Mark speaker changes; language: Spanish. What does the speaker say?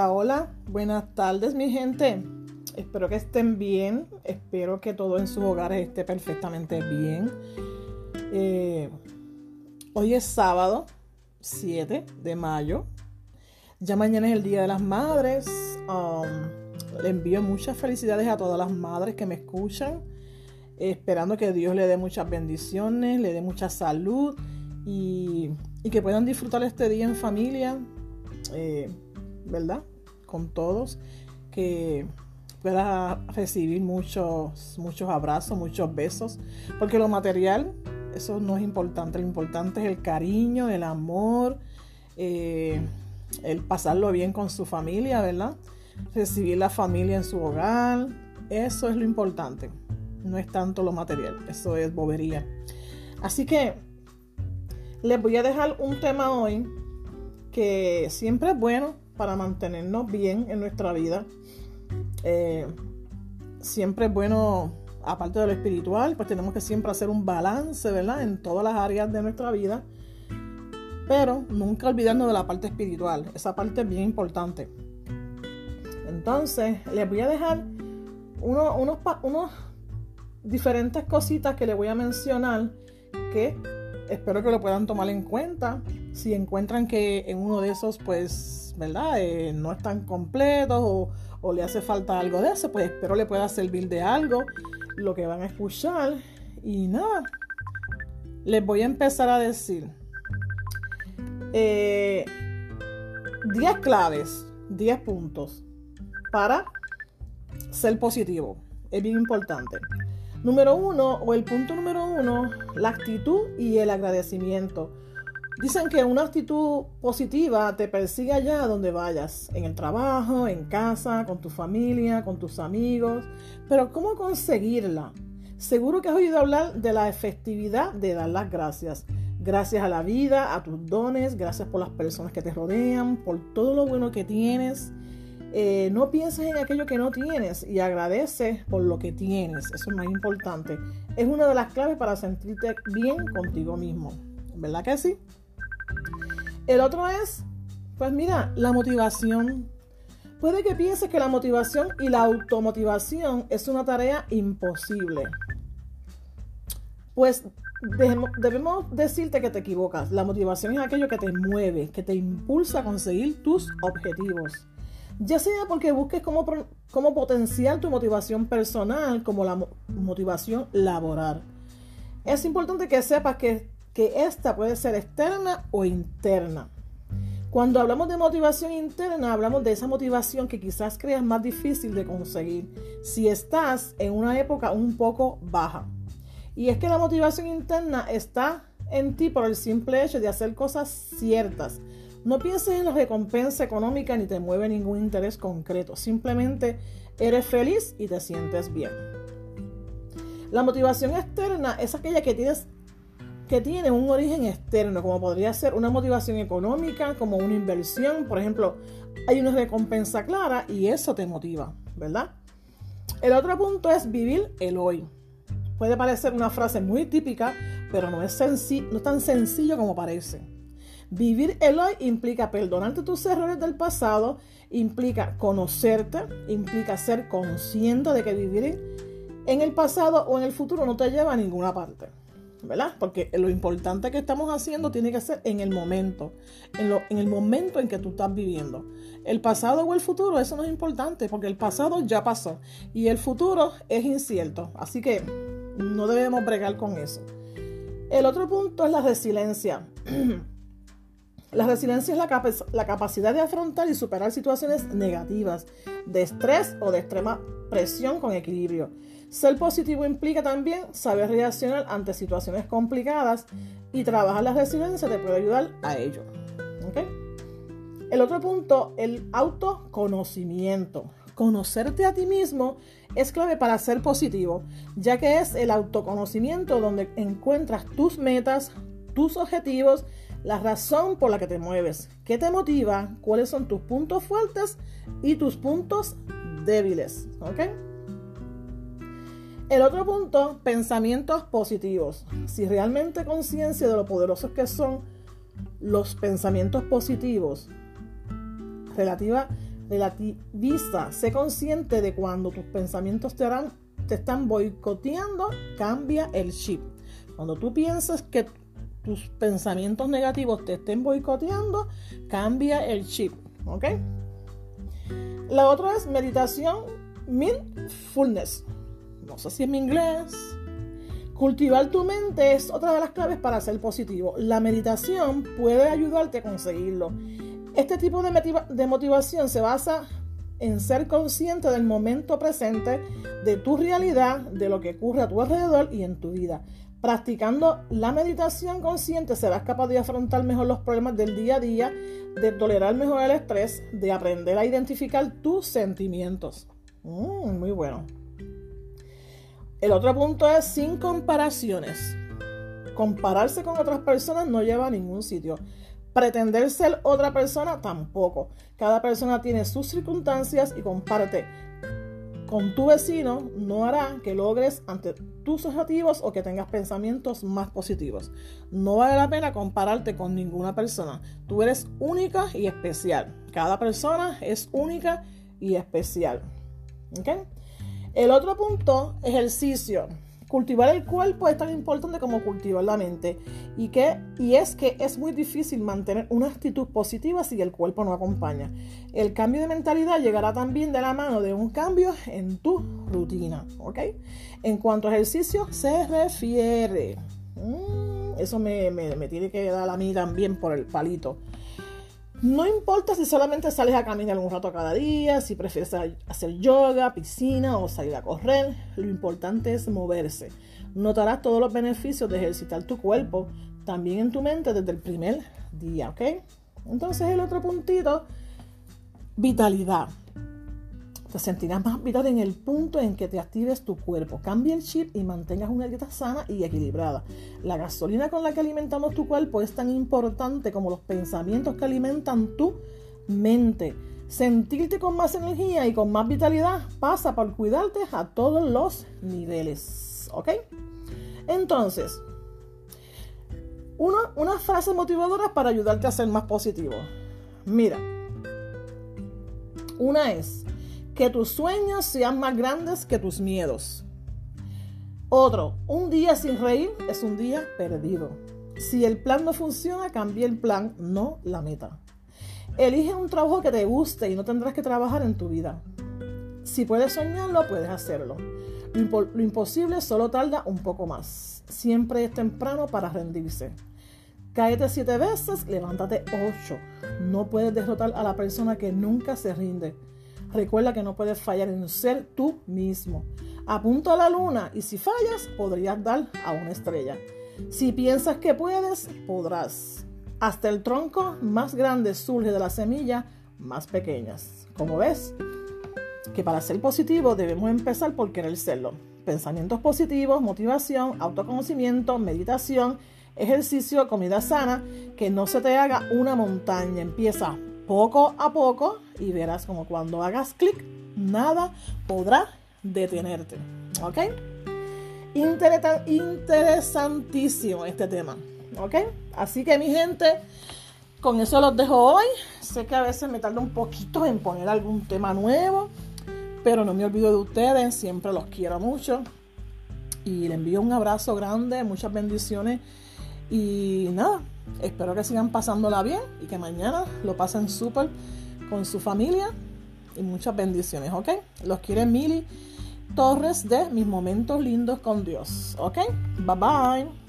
Speaker 1: Hola, buenas tardes mi gente. Espero que estén bien, espero que todo en sus hogares esté perfectamente bien. Eh, hoy es sábado 7 de mayo. Ya mañana es el Día de las Madres. Um, le envío muchas felicidades a todas las madres que me escuchan, esperando que Dios le dé muchas bendiciones, le dé mucha salud y, que puedan disfrutar este día en familia. Eh, ¿verdad? Con todos, que pueda recibir muchos, muchos abrazos, muchos besos, porque lo material, eso no es importante, lo importante es el cariño, el amor, eh, el pasarlo bien con su familia, ¿verdad? Recibir la familia en su hogar, eso es lo importante, no es tanto lo material, eso es bobería. Así que les voy a dejar un tema hoy que siempre es bueno para mantenernos bien en nuestra vida. Eh, siempre es bueno, aparte de lo espiritual, pues tenemos que siempre hacer un balance, ¿verdad? En todas las áreas de nuestra vida. Pero nunca olvidarnos de la parte espiritual. Esa parte es bien importante. Entonces, les voy a dejar unos, unos diferentes cositas que les voy a mencionar que espero que lo puedan tomar en cuenta. Si encuentran que en uno de esos, pues ¿verdad? Eh, no están completos o, o, le hace falta algo de eso, pues espero le pueda servir de algo lo que van a escuchar. Y nada, les voy a empezar a decir 10 eh, claves, 10 puntos para ser positivo. Es bien importante. Número uno, o el punto número uno, la actitud y el agradecimiento. Dicen que una actitud positiva te persigue allá donde vayas, en el trabajo, en casa, con tu familia, con tus amigos. Pero ¿cómo conseguirla? Seguro que has oído hablar de la efectividad de dar las gracias. Gracias a la vida, a tus dones, gracias por las personas que te rodean, por todo lo bueno que tienes. Eh, no pienses en aquello que no tienes y agradece por lo que tienes. Eso es más importante. Es una de las claves para sentirte bien contigo mismo. ¿Verdad que sí? El otro es, pues mira, la motivación. Puede que pienses que la motivación y la automotivación es una tarea imposible. Pues debemos decirte que te equivocas. La motivación es aquello que te mueve, que te impulsa a conseguir tus objetivos. Ya sea porque busques cómo, cómo potenciar tu motivación personal como la motivación laboral. Es importante que sepas que que esta puede ser externa o interna. Cuando hablamos de motivación interna, hablamos de esa motivación que quizás creas más difícil de conseguir si estás en una época un poco baja. Y es que la motivación interna está en ti por el simple hecho de hacer cosas ciertas. No pienses en la recompensa económica ni te mueve ningún interés concreto. Simplemente eres feliz y te sientes bien. La motivación externa es aquella que tienes que tiene un origen externo, como podría ser una motivación económica, como una inversión, por ejemplo, hay una recompensa clara y eso te motiva, ¿verdad? El otro punto es vivir el hoy. Puede parecer una frase muy típica, pero no es, tan sencillo como parece. Vivir el hoy implica perdonarte tus errores del pasado, implica conocerte, implica ser consciente de que vivir en el pasado o en el futuro no te lleva a ninguna parte. ¿Verdad? Porque lo importante que estamos haciendo tiene que ser en el momento, en, lo, en el momento en que tú estás viviendo. El pasado o el futuro, eso no es importante, porque el pasado ya pasó y el futuro es incierto, así que no debemos bregar con eso. El otro punto es la resiliencia. La resiliencia es la, la, capacidad de afrontar y superar situaciones negativas, de estrés o de extrema presión con equilibrio. Ser positivo implica también saber reaccionar ante situaciones complicadas y trabajar la resiliencia te puede ayudar a ello. El otro punto, el autoconocimiento. Conocerte a ti mismo es clave para ser positivo, ya que es el autoconocimiento donde encuentras tus metas, tus objetivos, la razón por la que te mueves, qué te motiva, cuáles son tus puntos fuertes y tus puntos débiles. ¿ok? El otro punto, pensamientos positivos. Si realmente conciencia de lo poderosos que son los pensamientos positivos relativa, Relativiza, sé consciente de cuando tus pensamientos te, te están boicoteando, cambia el chip. Cuando tú piensas que tus pensamientos negativos te estén boicoteando, cambia el chip. ¿Ok? La otra es meditación mindfulness. No sé si es mi inglés. Cultivar tu mente es otra de las claves para ser positivo. La meditación puede ayudarte a conseguirlo. Este tipo de motivación se basa en ser consciente del momento presente, de tu realidad, de lo que ocurre a tu alrededor y en tu vida. Practicando la meditación consciente serás capaz de afrontar mejor los problemas del día a día, de tolerar mejor el estrés, de aprender a identificar tus sentimientos. Mm, muy bueno. El otro punto es sin comparaciones. Compararse con otras personas no lleva a ningún sitio. Pretender ser otra persona tampoco. Cada persona tiene sus circunstancias y comparte con tu vecino no hará que logres ante tus objetivos o que tengas pensamientos más positivos. No vale la pena compararte con ninguna persona. Tú eres única y especial. Cada persona es única y especial. El otro punto, ejercicio. Cultivar el cuerpo es tan importante como cultivar la mente. Y, y es que es muy difícil mantener una actitud positiva si el cuerpo no acompaña. El cambio de mentalidad llegará también de la mano de un cambio en tu rutina. ¿ok? En cuanto a ejercicio se refiere. Mm, eso me, me tiene que dar a mí también por el palito. No importa si solamente sales a caminar un rato cada día, si prefieres hacer yoga, piscina o salir a correr, lo importante es moverse. Notarás todos los beneficios de ejercitar tu cuerpo, también en tu mente desde el primer día, ¿ok? Entonces el otro puntito, vitalidad. Te sentirás más vital en el punto en que te actives tu cuerpo. Cambia el chip y mantengas una dieta sana y equilibrada. La gasolina con la que alimentamos tu cuerpo es tan importante como los pensamientos que alimentan tu mente. Sentirte con más energía y con más vitalidad pasa por cuidarte a todos los niveles. ¿Ok? Entonces, una, una frase motivadora para ayudarte a ser más positivo. Mira, una es, que tus sueños sean más grandes que tus miedos. Otro, un día sin reír es un día perdido. Si el plan no funciona, cambia el plan, no la meta. Elige un trabajo que te guste y no tendrás que trabajar en tu vida. Si puedes soñarlo, puedes hacerlo. Lo, imposible solo tarda un poco más. Siempre es temprano para rendirse. Cáete siete veces, levántate ocho. No puedes derrotar a la persona que nunca se rinde. Recuerda que no puedes fallar en ser tú mismo. Apunta a la luna y si fallas, podrías dar a una estrella. Si piensas que puedes, podrás. Hasta el tronco más grande surge de la semilla más pequeñas. Como ves, que para ser positivo debemos empezar por querer serlo. Pensamientos positivos, motivación, autoconocimiento, meditación, ejercicio, comida sana, que no se te haga una montaña. Empieza poco a poco y verás como cuando hagas clic, nada podrá detenerte. ¿Ok? interesantísimo este tema. ¿Ok? Así que mi gente, con eso los dejo hoy. Sé que a veces me tarda un poquito en poner algún tema nuevo, pero no me olvido de ustedes, siempre los quiero mucho. Y le envío un abrazo grande, muchas bendiciones. Y nada, Espero que sigan pasándola bien y que mañana lo pasen súper con su familia y muchas bendiciones, ¿ok? Los quiere Mili Torres de Mis Momentos Lindos con Dios, ¿ok? Bye bye.